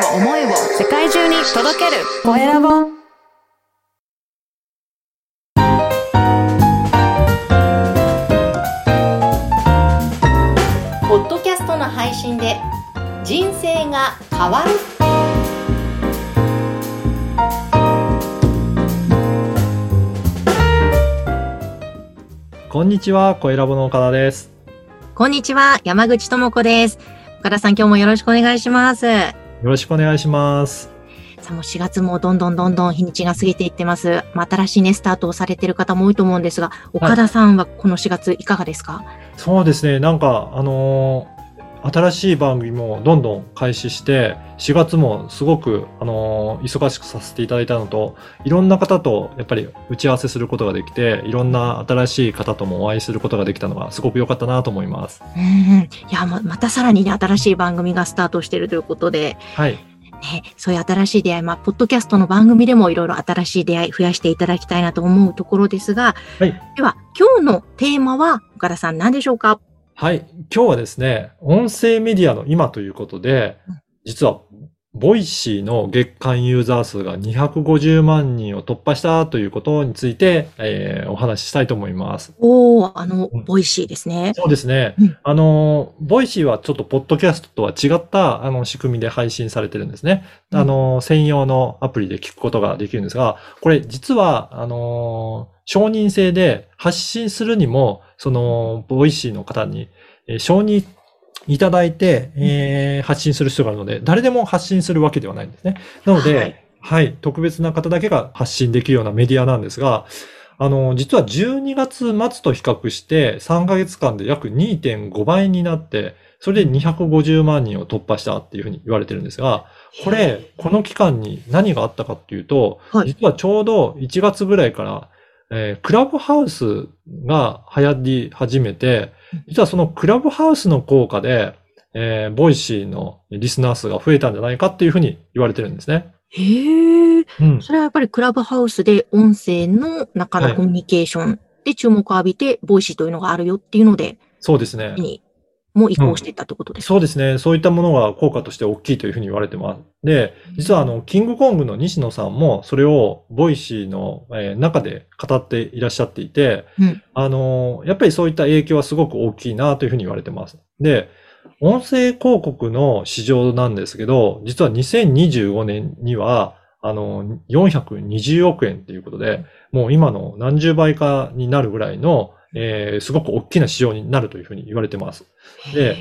を思いを世界中に届けるコエラボポッドキャストの配信で人生が変わるこんにちは、小ラボの岡田です。こんにちは、山口智子です。岡田さん、今日もよろしくお願いします。さよろしくお願いします。あ、もう4月もどんどんどんどん日にちが過ぎていってます。まあ、新しいね、スタートをされている方も多いと思うんですが、岡田さんはこの4月いかがですか、そうですね、なんか、あのー新しい番組もどんどん開始して、4月もすごく、あのー忙しくさせていただいたのと、いろんな方とやっぱり打ち合わせすることができて、いろんな新しい方ともお会いすることができたのがすごく良かったなと思います。うんうん。いや、ま、またさらにね、新しい番組がスタートしているということで、はい。ね、そういう新しい出会い、まあ、ポッドキャストの番組でもいろいろ新しい出会い増やしていただきたいなと思うところですが、はい。では、今日のテーマは、岡田さん何でしょうか？はい。今日はですね、音声メディアの今ということでうん、実は、 Voicy の月間ユーザー数が250万人を突破したということについて、えーお話ししたいと思います。おー、あのうん、 Voicy ですね。そうですね。うんあの、 Voicy はちょっとポッドキャストとは違った、あの、仕組みで配信されてるんですね。うんあの、専用のアプリで聞くことができるんですが、これ実は、あの、承認制で発信するにも、その、 Voicy の方に、えー承認いただいて、えー発信する必要があるので、誰でも発信するわけではないんですね。なので、ははいい、特別な方だけが発信できるようなメディアなんですが、あの、実は12月末と比較して3ヶ月間で約2.5倍になって、それで250万人を突破したっていうふうに言われてるんですが、これ、この期間に何があったかっていうと、はい。実はちょうど1月ぐらいから、えークラブハウスが流行り始めて、実はそのクラブハウスの効果で、えーボイシーのリスナー数が増えたんじゃないかっていうふうに言われてるんですね。へえ。うん。それはやっぱりクラブハウスで音声の中はいのコミュニケーションで注目を浴びて、 Voicy というのがあるよっていうので、そうですね。にもう移行していったってことですか、そうですね。そういったものが効果として大きいというふうに言われてます。で、実はあの、キングコングの西野さんもそれを Voicy の、えー中で語っていらっしゃっていて、うんあの、やっぱりそういった影響はすごく大きいなというふうに言われてます。で、音声広告の市場なんですけど、実は2025年には、あの、420億円っていうことで、もう今の何十倍かになるぐらいの、えーすごく大きな市場になるというふうに言われてます。で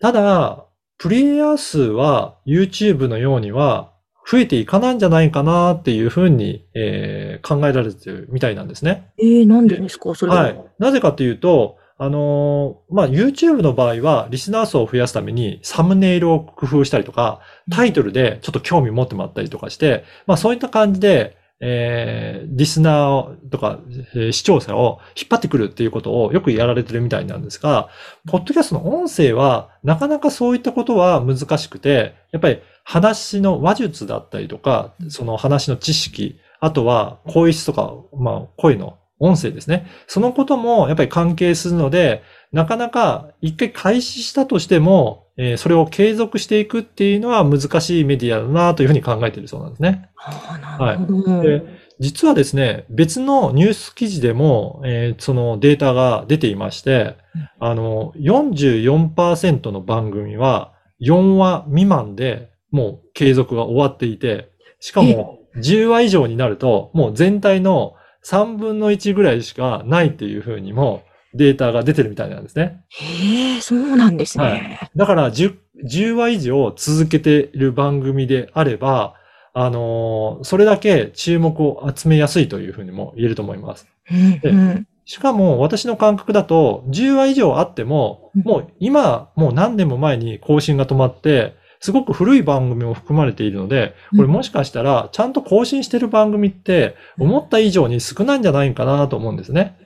ただ、プレイヤー数は YouTube のようには増えていかないんじゃないかなっていうふうに、えー考えられてるみたいなんですね。えー、なんでですか？それは。はい。なぜかというと、あのーまあ、YouTube の場合はリスナー数を増やすためにサムネイルを工夫したりとか、タイトルでちょっと興味持ってもらったりとかして、まあ、そういった感じで、えーリスナーとか、えー視聴者を引っ張ってくるっていうことをよくやられてるみたいなんですが、ポッドキャストの音声はなかなかそういったことは難しくて、やっぱり話の話術だったりとか、その話の知識、あとは声質とか、まあ声の音声ですね。そのこともやっぱり関係するので、なかなか一回開始したとしても、えーそれを継続していくっていうのは難しいメディアだなというふうに考えているそうなんですね。ああ、なるほど。で実はですね、別のニュース記事でも、えーそのデータが出ていまして、あの、44%の番組は4話未満でもう継続が終わっていて、しかも10話以上になると、もう全体の3分の1ぐらいしかないっていうふうにもデータが出てるみたいなんですね。へえ、そうなんですね。はいだから10、10話以上続けている番組であれば、あのーそれだけ注目を集めやすいというふうにも言えると思います。うんでうんしかも私の感覚だと10話以上あっても、うんもう今、もう何年も前に更新が止まって、すごく古い番組も含まれているので、これもしかしたらちゃんと更新してる番組って思った以上に少ないんじゃないかなと思うんですね。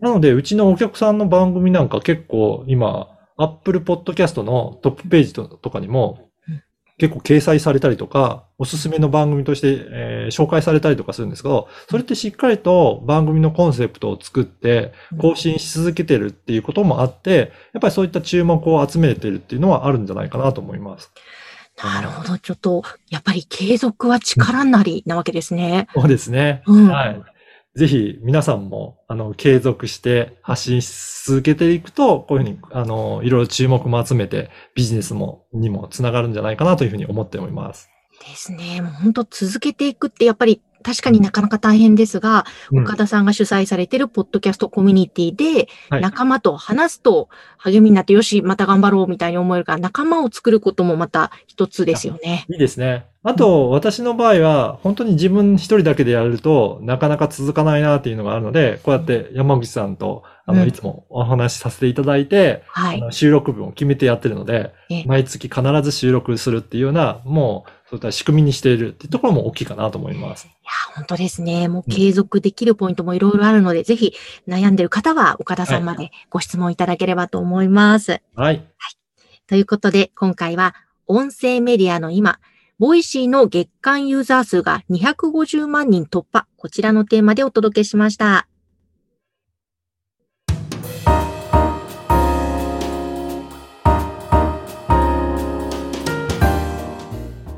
なので、うちのお客さんの番組なんか結構今、Apple Podcast のトップページととかにもうん結構掲載されたりとか、おすすめの番組として、えー紹介されたりとかするんですけど、それってしっかりと番組のコンセプトを作って更新し続けてるっていうこともあって、やっぱりそういった注目を集めてるっていうのはあるんじゃないかなと思います。なるほど。ちょっと、やっぱり継続は力なりなわけですね。そうですね。うんはい。ぜひ皆さんも、あの、継続して発信し続けていくと、こういうふうに、あの、いろいろ注目も集めて、ビジネスも、にもつながるんじゃないかなというふうに思っております。ですね。もう本当続けていくってやっぱり確かになかなか大変ですが、うん岡田さんが主催されているポッドキャストコミュニティで、はい仲間と話すと励みになって、よし、また頑張ろうみたいに思えるから、仲間を作ることもまた一つですよね。いいですね。あと、私の場合は、本当に自分一人だけでやるとなかなか続かないなっていうのがあるので、こうやって山口さんと、あの、うんいつもお話しさせていただいて、はい。あの収録分を決めてやってるのでええ、毎月必ず収録するっていうような、もう、そういった仕組みにしているっていうところも大きいかなと思います。いや、本当ですね。もう継続できるポイントもいろいろあるので、ぜひ悩んでる方は岡田さんまでご質問いただければと思います。はい。ということで、今回は音声メディアの今、 Voicy の月間ユーザー数が250万人突破、こちらのテーマでお届けしました。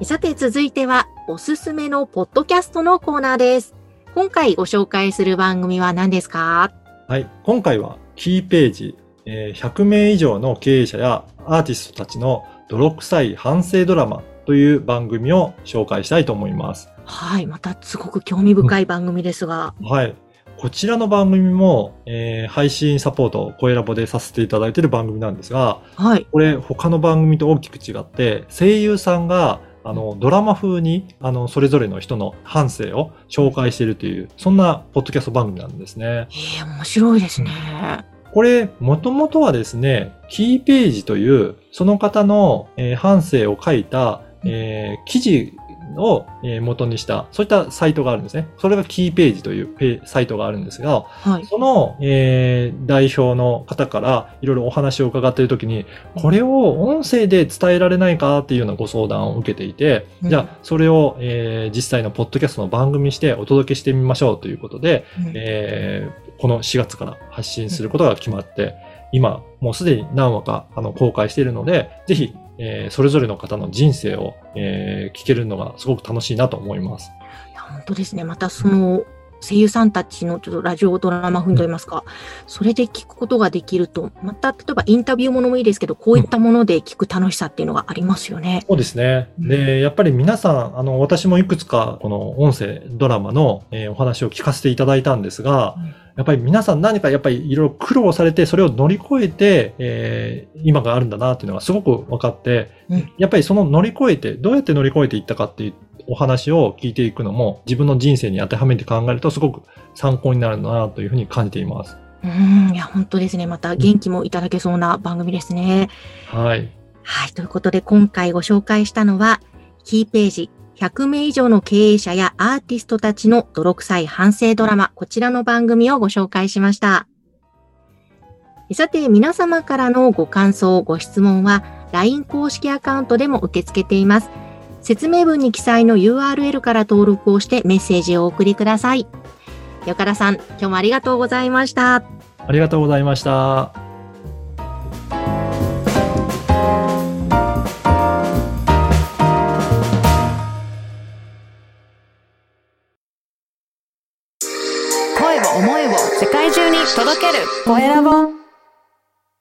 さて続いては、おすすめのポッドキャストのコーナーです。今回ご紹介する番組は何ですか？はい。今回は、キーページ、えー100名以上の経営者やアーティストたちの泥臭い反省ドラマという番組を紹介したいと思います。はい、またすごく興味深い番組ですが。はい。こちらの番組も、えー配信サポートを声ラボでさせていただいている番組なんですが、はい。これ他の番組と大きく違って、声優さんがあのドラマ風にあのそれぞれの人の反省を紹介しているという、そんなポッドキャスト番組なんですね。ええ面白いですね。これ、もともとはですね、キーページという、その方の、えー反省を書いた、えー記事を、えー元にした、そういったサイトがあるんですね。それがキーページというペサイトがあるんですが、はい。その、えー代表の方からいろいろお話を伺っているときに、これを音声で伝えられないかっていうようなご相談を受けていて、うんじゃあ、それを、えー実際のポッドキャストの番組にしてお届けしてみましょうということで、うんえーこの4月から発信することが決まって、今、もうすでに何話かあの公開しているので、ぜひ、えーそれぞれの方の人生を、えー聞けるのがすごく楽しいなと思います。いや本当ですね。またその声優さんたちのちょっとラジオドラマ風といいますか、それで聞くことができると、また例えばインタビューものもいいですけど、こういったもので聞く楽しさっていうのがありますよね。そうですね。で、やっぱり皆さん、あの、私もいくつかこの音声ドラマの、えーお話を聞かせていただいたんですが、うんやっぱり皆さん何かやっぱりいろいろ苦労されて、それを乗り越えて、えー今があるんだなっていうのがすごく分かって、うんやっぱりその乗り越えて、どうやって乗り越えていったかっていうお話を聞いていくのも、自分の人生に当てはめて考えるとすごく参考になるなというふうに感じています。うん、いや、本当ですね。また元気もいただけそうな番組ですね。はい。はい。ということで、今回ご紹介したのは、キーページ、100名以上の経営者やアーティストたちの泥臭い反省ドラマ、こちらの番組をご紹介しました。さて、皆様からのご感想、ご質問は、LINE 公式アカウントでも受け付けています。説明文に記載の URL から登録をしてメッセージをお送りください。岡田さん、今日もありがとうございました。ありがとうございました。届ける。コエラボ